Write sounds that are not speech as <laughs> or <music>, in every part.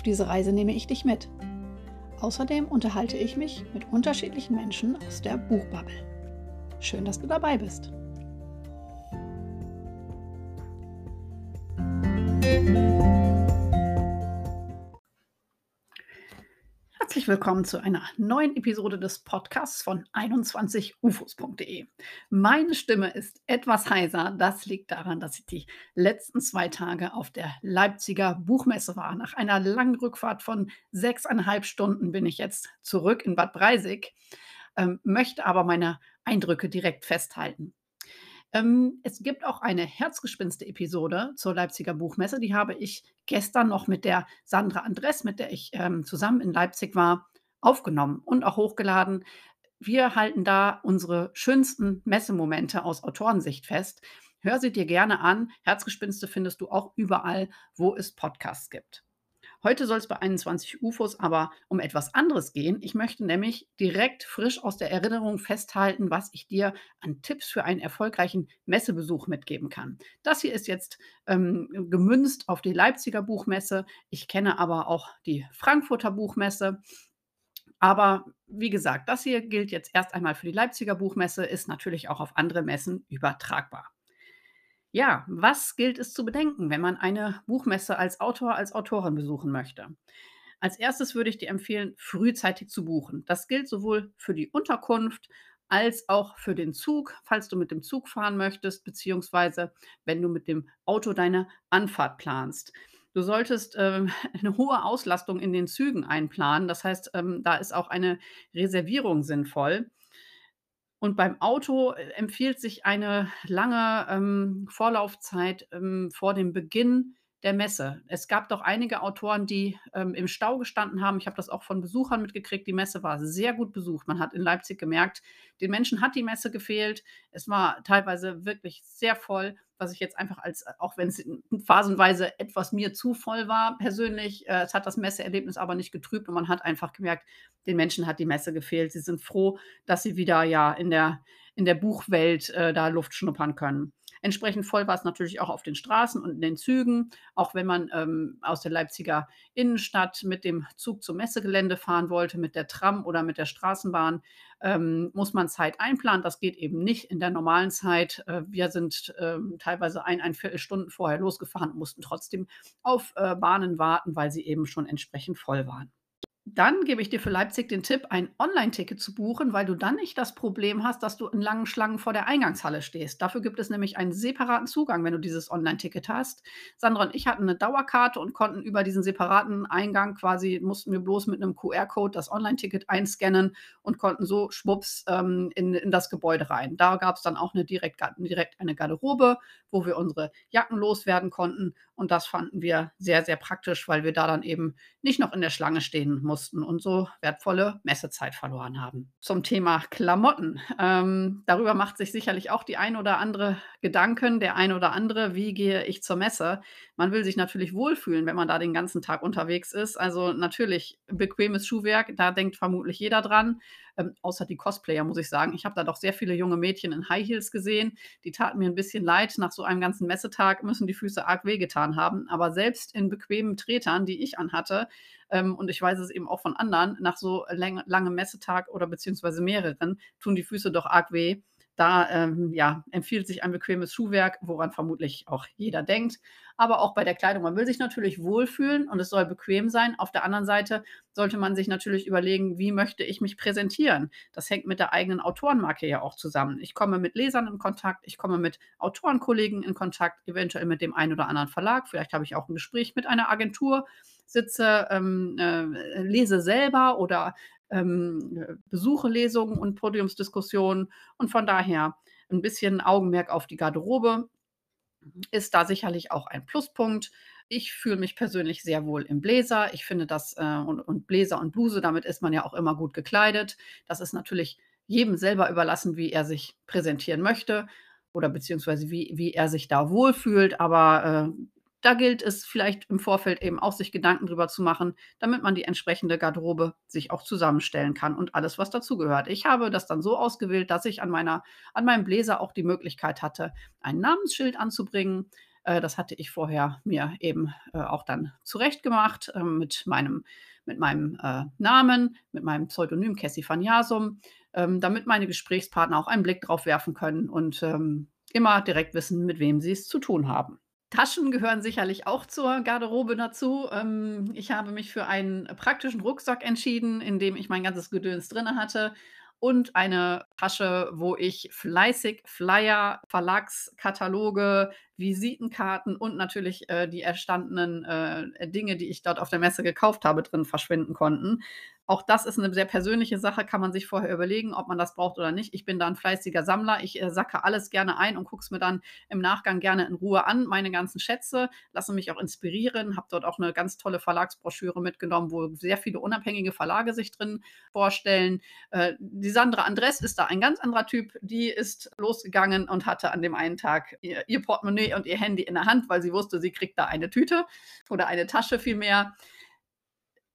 Auf diese Reise nehme ich dich mit. Außerdem unterhalte ich mich mit unterschiedlichen Menschen aus der Buchbubble. Schön, dass du dabei bist. Herzlich willkommen zu einer neuen Episode des Podcasts von 21ufos.de. Meine Stimme ist etwas heiser. Das liegt daran, dass ich die letzten zwei Tage auf der Leipziger Buchmesse war. Nach einer langen Rückfahrt von sechseinhalb Stunden bin ich jetzt zurück in Bad Breisig, ähm, möchte aber meine Eindrücke direkt festhalten. Ähm, es gibt auch eine Herzgespinste-Episode zur Leipziger Buchmesse. Die habe ich gestern noch mit der Sandra Andres, mit der ich ähm, zusammen in Leipzig war, aufgenommen und auch hochgeladen. Wir halten da unsere schönsten Messemomente aus Autorensicht fest. Hör sie dir gerne an. Herzgespinste findest du auch überall, wo es Podcasts gibt. Heute soll es bei 21 UFOs aber um etwas anderes gehen. Ich möchte nämlich direkt frisch aus der Erinnerung festhalten, was ich dir an Tipps für einen erfolgreichen Messebesuch mitgeben kann. Das hier ist jetzt ähm, gemünzt auf die Leipziger Buchmesse. Ich kenne aber auch die Frankfurter Buchmesse. Aber wie gesagt, das hier gilt jetzt erst einmal für die Leipziger Buchmesse, ist natürlich auch auf andere Messen übertragbar. Ja, was gilt es zu bedenken, wenn man eine Buchmesse als Autor, als Autorin besuchen möchte? Als erstes würde ich dir empfehlen, frühzeitig zu buchen. Das gilt sowohl für die Unterkunft als auch für den Zug, falls du mit dem Zug fahren möchtest, beziehungsweise wenn du mit dem Auto deine Anfahrt planst. Du solltest ähm, <laughs> eine hohe Auslastung in den Zügen einplanen. Das heißt, ähm, da ist auch eine Reservierung sinnvoll. Und beim Auto äh, empfiehlt sich eine lange, ähm, Vorlaufzeit, ähm, vor dem Beginn der Messe. Es gab doch einige Autoren, die, ähm, im Stau gestanden haben. Ich habe das auch von Besuchern mitgekriegt. Die Messe war sehr gut besucht. Man hat in Leipzig gemerkt, den Menschen hat die Messe gefehlt. Es war teilweise wirklich sehr voll was ich jetzt einfach als, äh, auch wenn es phasenweise etwas mir zu voll war, persönlich, äh, es hat das Messeerlebnis aber nicht getrübt und man hat einfach gemerkt, den Menschen hat die Messe gefehlt. Sie sind froh, dass sie wieder ja in der, in der Buchwelt äh, da Luft schnuppern können. Entsprechend voll war es natürlich auch auf den Straßen und in den Zügen. Auch wenn man ähm, aus der Leipziger Innenstadt mit dem Zug zum Messegelände fahren wollte, mit der Tram oder mit der Straßenbahn, ähm, muss man Zeit einplanen. Das geht eben nicht in der normalen Zeit. Äh, wir sind ähm, teilweise ein, ein Viertelstunden vorher losgefahren und mussten trotzdem auf äh, Bahnen warten, weil sie eben schon entsprechend voll waren. Dann gebe ich dir für Leipzig den Tipp, ein Online-Ticket zu buchen, weil du dann nicht das Problem hast, dass du in langen Schlangen vor der Eingangshalle stehst. Dafür gibt es nämlich einen separaten Zugang, wenn du dieses Online-Ticket hast. Sandra und ich hatten eine Dauerkarte und konnten über diesen separaten Eingang quasi, mussten wir bloß mit einem QR-Code das Online-Ticket einscannen und konnten so schwupps ähm, in, in das Gebäude rein. Da gab es dann auch eine direkt, direkt eine Garderobe, wo wir unsere Jacken loswerden konnten. Und das fanden wir sehr, sehr praktisch, weil wir da dann eben nicht noch in der Schlange stehen mussten und so wertvolle Messezeit verloren haben. Zum Thema Klamotten. Ähm, darüber macht sich sicherlich auch die ein oder andere Gedanken, der ein oder andere, wie gehe ich zur Messe? Man will sich natürlich wohlfühlen, wenn man da den ganzen Tag unterwegs ist. Also natürlich bequemes Schuhwerk, da denkt vermutlich jeder dran. Ähm, außer die Cosplayer, muss ich sagen. Ich habe da doch sehr viele junge Mädchen in High Heels gesehen. Die taten mir ein bisschen leid. Nach so einem ganzen Messetag müssen die Füße arg wehgetan haben. Aber selbst in bequemen Tretern, die ich anhatte, ähm, und ich weiß es eben auch von anderen, nach so lang, langem Messetag oder beziehungsweise mehreren, tun die Füße doch arg weh. Da ähm, ja, empfiehlt sich ein bequemes Schuhwerk, woran vermutlich auch jeder denkt. Aber auch bei der Kleidung, man will sich natürlich wohlfühlen und es soll bequem sein. Auf der anderen Seite sollte man sich natürlich überlegen, wie möchte ich mich präsentieren. Das hängt mit der eigenen Autorenmarke ja auch zusammen. Ich komme mit Lesern in Kontakt, ich komme mit Autorenkollegen in Kontakt, eventuell mit dem einen oder anderen Verlag. Vielleicht habe ich auch ein Gespräch mit einer Agentur sitze, ähm, äh, lese selber oder ähm, besuche Lesungen und Podiumsdiskussionen. Und von daher ein bisschen Augenmerk auf die Garderobe ist da sicherlich auch ein Pluspunkt. ich fühle mich persönlich sehr wohl im Bläser. Ich finde das äh, und und Bläser und Bluse, damit ist man ja auch immer gut gekleidet. Das ist natürlich jedem selber überlassen, wie er sich präsentieren möchte oder beziehungsweise wie wie er sich da wohlfühlt. Aber, äh, da gilt es vielleicht im Vorfeld eben auch sich Gedanken drüber zu machen, damit man die entsprechende Garderobe sich auch zusammenstellen kann und alles, was dazugehört. Ich habe das dann so ausgewählt, dass ich an meiner an meinem Bläser auch die Möglichkeit hatte, ein Namensschild anzubringen. Äh, das hatte ich vorher mir eben, äh, auch dann zurechtgemacht, ähm, mit meinem mit meinem, äh, Namen, mit meinem Pseudonym Cassie van Jasum, ähm, damit meine Gesprächspartner auch einen Blick drauf werfen können und, ähm, immer direkt wissen, mit wem sie es zu tun haben. Taschen gehören sicherlich auch zur Garderobe dazu. Ähm, ich habe mich für einen praktischen Rucksack entschieden, in dem ich mein ganzes Gedöns drinne hatte und eine Tasche, wo ich fleißig Flyer, Verlagskataloge, Visitenkarten und natürlich, äh, die erstandenen, äh, Dinge, die ich dort auf der Messe gekauft habe, drin verschwinden konnten. Auch das ist 'ne sehr persönliche Sache, kann man sich vorher überlegen, ob man das braucht oder nicht. Ich bin da 'n fleißiger Sammler. Ich, äh, sacke alles gerne ein und gucke es mir dann im Nachgang gerne in Ruhe an, meine ganzen Schätze, lasse mich auch inspirieren, habe dort auch 'ne ganz tolle Verlagsbroschüre mitgenommen, wo sehr viele unabhängige Verlage sich drin vorstellen. Äh, die Sandra Andres ist da ein ganz anderer Typ. Die ist losgegangen und hatte an dem einen Tag ihr ihr Portemonnaie und ihr Handy in der Hand, weil sie wusste, sie kriegt da eine Tüte oder eine Tasche vielmehr.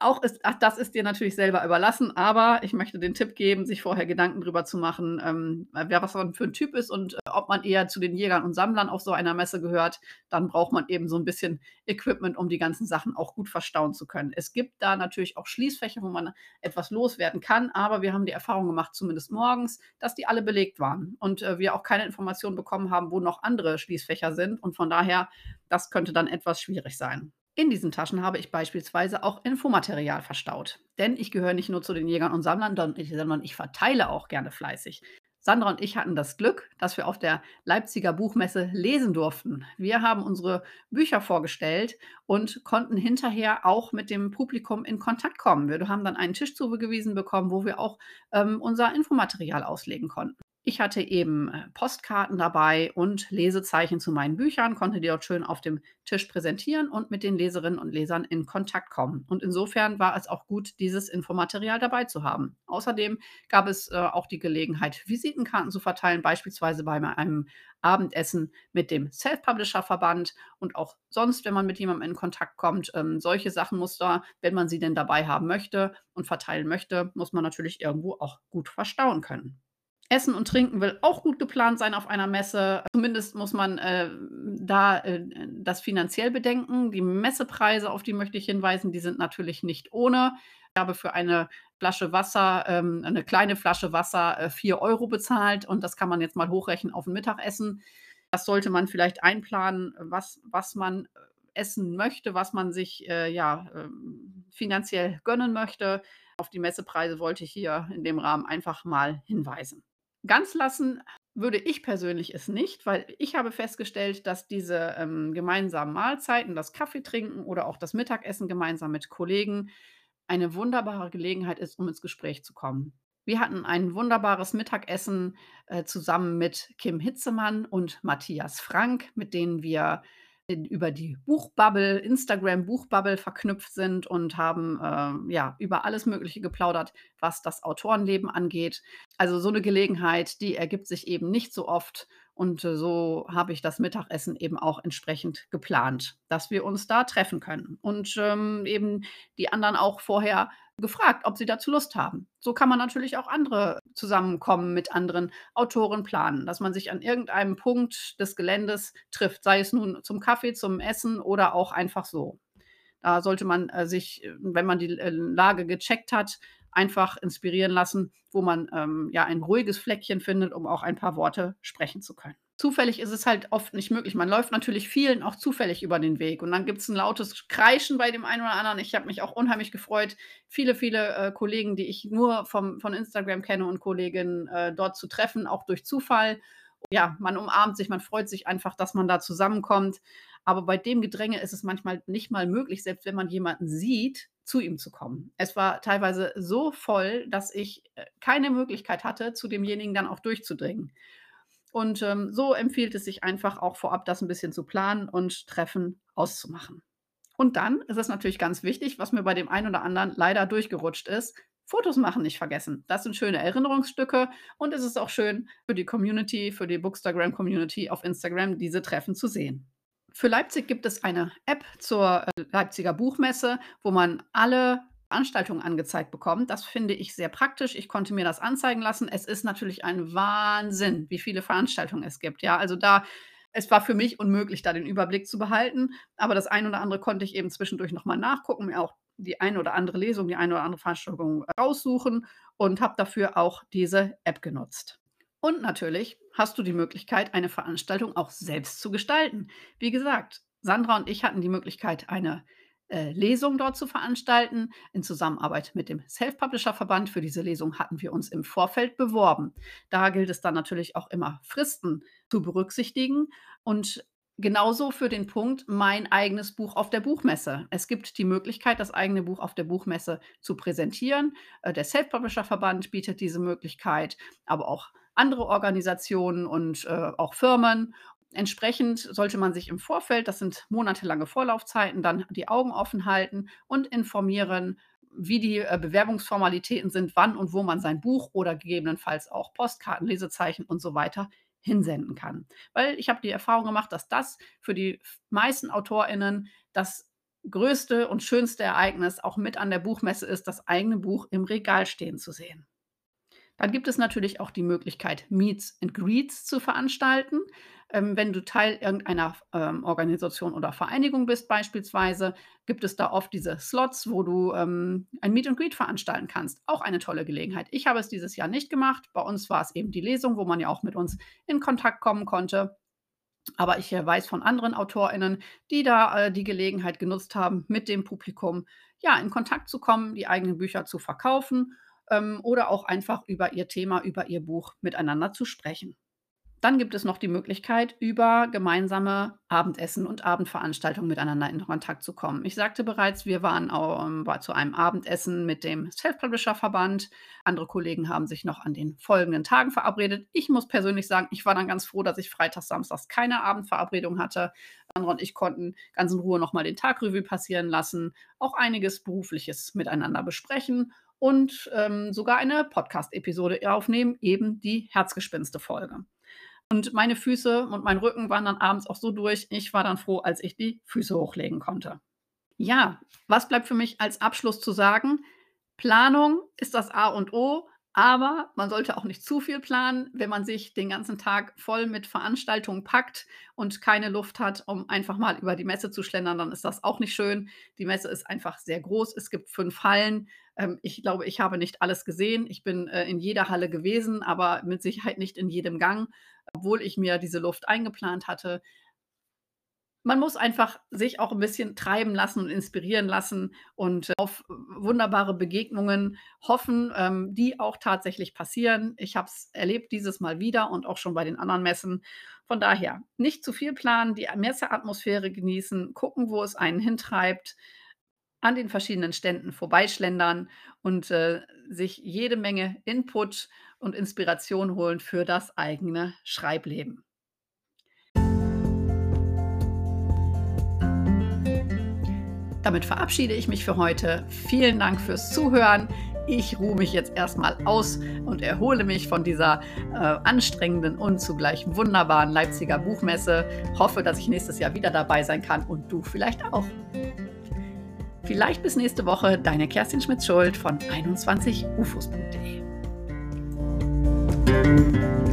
Auch ist ach, das ist dir natürlich selber überlassen, aber ich möchte den Tipp geben, sich vorher Gedanken drüber zu machen, ähm, wer was man für 'n Typ ist und, äh, ob man eher zu den Jägern und Sammlern auf so einer Messe gehört. Dann braucht man eben so 'n bisschen Equipment, um die ganzen Sachen auch gut verstauen zu können. Es gibt da natürlich auch Schließfächer, wo man etwas loswerden kann, aber wir haben die Erfahrung gemacht, zumindest morgens, dass die alle belegt waren und, äh, wir auch keine Informationen bekommen haben, wo noch andere Schließfächer sind und von daher, das könnte dann etwas schwierig sein. In diesen Taschen habe ich beispielsweise auch Infomaterial verstaut, denn ich gehöre nicht nur zu den Jägern und Sammlern, sondern ich verteile auch gerne fleißig. Sandra und ich hatten das Glück, dass wir auf der Leipziger Buchmesse lesen durften. Wir haben unsere Bücher vorgestellt und konnten hinterher auch mit dem Publikum in Kontakt kommen. Wir haben dann einen Tisch zugewiesen bekommen, wo wir auch, ähm, unser Infomaterial auslegen konnten. Ich hatte eben, äh, Postkarten dabei und Lesezeichen zu meinen Büchern, konnte die dort schön auf dem Tisch präsentieren und mit den Leserinnen und Lesern in Kontakt kommen. Und insofern war es auch gut, dieses Infomaterial dabei zu haben. Außerdem gab es, äh, auch die Gelegenheit, Visitenkarten zu verteilen, beispielsweise bei einem Abendessen mit dem Self-Publisher-Verband und auch sonst, wenn man mit jemandem in Kontakt kommt. Ähm, solche Sachen muss da wenn man sie denn dabei haben möchte und verteilen möchte, muss man natürlich irgendwo auch gut verstauen können. Essen und Trinken will auch gut geplant sein auf einer Messe. Zumindest muss man, äh, da, äh, das finanziell bedenken. Die Messepreise, auf die möchte ich hinweisen, die sind natürlich nicht ohne. Ich habe für eine Flasche Wasser ähm, eine kleine Flasche Wasser, äh, 4 € bezahlt und das kann man jetzt mal hochrechnen auf 'n Mittagessen. Das sollte man vielleicht einplanen, was was man, äh, essen möchte, was man sich, äh, ja, ähm, finanziell gönnen möchte. Auf die Messepreise wollte ich hier in dem Rahmen einfach mal hinweisen. Ganz lassen würde ich persönlich es nicht, weil ich habe festgestellt, dass diese, ähm, gemeinsamen Mahlzeiten, das Kaffeetrinken oder auch das Mittagessen gemeinsam mit Kollegen eine wunderbare Gelegenheit ist, um ins Gespräch zu kommen. Wir hatten ein wunderbares Mittagessen, äh, zusammen mit Kim Hitzemann und Matthias Frank, mit denen wir über die Buchbubble Instagram Buchbubble verknüpft sind und haben, ähm, ja, über alles Mögliche geplaudert, was das Autorenleben angeht. Also, so 'ne Gelegenheit, die ergibt sich eben nicht so oft und, äh, so habe ich das Mittagessen eben auch entsprechend geplant, dass wir uns da treffen können und, ähm, eben die anderen auch vorher gefragt, ob sie dazu Lust haben. So kann man natürlich auch andere Zusammenkommen mit anderen Autoren planen, dass man sich an irgendeinem Punkt des Geländes trifft, sei es nun zum Kaffee, zum Essen oder auch einfach so. Da sollte man, äh, sich, äh, wenn man die, äh, Lage gecheckt hat, einfach inspirieren lassen, wo man, ähm, ja, ein ruhiges Fleckchen findet, um auch ein paar Worte sprechen zu können. Zufällig ist es halt oft nicht möglich. Man läuft natürlich vielen auch zufällig über den Weg und dann gibt's 'n lautes Kreischen bei dem einen oder anderen. Ich habe mich auch unheimlich gefreut, viele, viele, äh, Kollegen, die ich nur vom von Instagram kenne und Kolleginnen, äh, dort zu treffen, auch durch Zufall. Ja, man umarmt sich, man freut sich einfach, dass man da zusammenkommt. Aber bei dem Gedränge ist es manchmal nicht mal möglich, selbst wenn man jemanden sieht, zu ihm zu kommen. Es war teilweise so voll, dass ich, äh, keine Möglichkeit hatte, zu demjenigen dann auch durchzudringen. Und, ähm, so empfiehlt es sich einfach auch vorab, das 'n bisschen zu planen und Treffen auszumachen. Und dann ist es natürlich ganz wichtig, was mir bei dem einen oder anderen leider durchgerutscht ist, Fotos machen nicht vergessen. Das sind schöne Erinnerungsstücke und es ist auch schön für die Community, für die Bookstagram-Community auf Instagram, diese Treffen zu sehen. Für Leipzig gibt es eine App zur äh, Leipziger Buchmesse, wo man alle Veranstaltungen angezeigt bekommt. Das finde ich sehr praktisch. Ich konnte mir das anzeigen lassen. Es ist natürlich ein Wahnsinn, wie viele Veranstaltungen es gibt. Ja, also da es war für mich unmöglich, da den Überblick zu behalten, aber das ein oder andere konnte ich eben zwischendurch noch mal nachgucken, mir auch die eine oder andere Lesung, die eine oder andere Veranstaltung raussuchen und habe dafür auch diese App genutzt. Und natürlich hast du die Möglichkeit, eine Veranstaltung auch selbst zu gestalten. Wie gesagt, Sandra und ich hatten die Möglichkeit, eine äh, Lesung dort zu veranstalten, in Zusammenarbeit mit dem Self-Publisher-Verband. Für diese Lesung hatten wir uns im Vorfeld beworben. Da gilt es dann natürlich auch immer, Fristen zu berücksichtigen und genauso für den Punkt mein eigenes Buch auf der Buchmesse. Es gibt die Möglichkeit, das eigene Buch auf der Buchmesse zu präsentieren. Äh, der Self-Publisher-Verband bietet diese Möglichkeit, aber auch andere Organisationen und äh, auch Firmen. Entsprechend sollte man sich im Vorfeld, das sind monatelange Vorlaufzeiten, dann die Augen offen halten und informieren, wie die äh, Bewerbungsformalitäten sind, wann und wo man sein Buch oder gegebenenfalls auch Postkarten, Lesezeichen und so weiter hinsenden kann. Weil ich habe die Erfahrung gemacht, dass das für die meisten AutorInnen das größte und schönste Ereignis auch mit an der Buchmesse ist, das eigene Buch im Regal stehen zu sehen. Dann gibt es natürlich auch die Möglichkeit, Meets and Greets zu veranstalten. Ähm, wenn du Teil irgendeiner ähm, Organisation oder Vereinigung bist beispielsweise, gibt es da oft diese Slots, wo du ähm, ein Meet and Greet veranstalten kannst. Auch eine tolle Gelegenheit. Ich habe es dieses Jahr nicht gemacht. Bei uns war es eben die Lesung, wo man ja auch mit uns in Kontakt kommen konnte. Aber ich äh, weiß von anderen AutorInnen, die da äh, die Gelegenheit genutzt haben, mit dem Publikum ja in Kontakt zu kommen, die eigenen Bücher zu verkaufen ähm, oder auch einfach über ihr Thema, über ihr Buch miteinander zu sprechen. Dann gibt es noch die Möglichkeit, über gemeinsame Abendessen und Abendveranstaltungen miteinander in Kontakt zu kommen. Ich sagte bereits, wir waren ähm, war zu einem Abendessen mit dem Self-Publisher-Verband. Andere Kollegen haben sich noch an den folgenden Tagen verabredet. Ich muss persönlich sagen, ich war dann ganz froh, dass ich freitags, samstags keine Abendverabredung hatte. Sandra und ich konnten ganz in Ruhe nochmal den Tagrevue passieren lassen, auch einiges Berufliches miteinander besprechen und ähm, sogar eine Podcast-Episode aufnehmen, eben die Herzgespinste-Folge. Und meine Füße und mein Rücken waren dann abends auch so durch. Ich war dann froh, als ich die Füße hochlegen konnte. Ja, was bleibt für mich als Abschluss zu sagen? Planung ist das A und O, aber man sollte auch nicht zu viel planen, wenn man sich den ganzen Tag voll mit Veranstaltungen packt und keine Luft hat, um einfach mal über die Messe zu schlendern, dann ist das auch nicht schön. Die Messe ist einfach sehr groß. Es gibt fünf Hallen. Ähm, ich glaube, ich habe nicht alles gesehen. Ich bin äh, in jeder Halle gewesen, aber mit Sicherheit nicht in jedem Gang obwohl ich mir diese Luft eingeplant hatte. Man muss einfach sich auch ein bisschen treiben lassen und inspirieren lassen und auf wunderbare Begegnungen hoffen, ähm, die auch tatsächlich passieren. Ich habe es erlebt dieses Mal wieder und auch schon bei den anderen Messen. Von daher nicht zu viel planen, die Messeatmosphäre genießen, gucken, wo es einen hintreibt, an den verschiedenen Ständen vorbeischlendern und äh, sich jede Menge Input und Inspiration holen für das eigene Schreibleben. Damit verabschiede ich mich für heute. Vielen Dank fürs Zuhören. Ich ruhe mich jetzt erstmal aus und erhole mich von dieser äh, anstrengenden und zugleich wunderbaren Leipziger Buchmesse. Hoffe, dass ich nächstes Jahr wieder dabei sein kann und du vielleicht auch. Vielleicht bis nächste Woche, deine Kerstin Schmidt-Schuld von 21ufos.de. Thank you.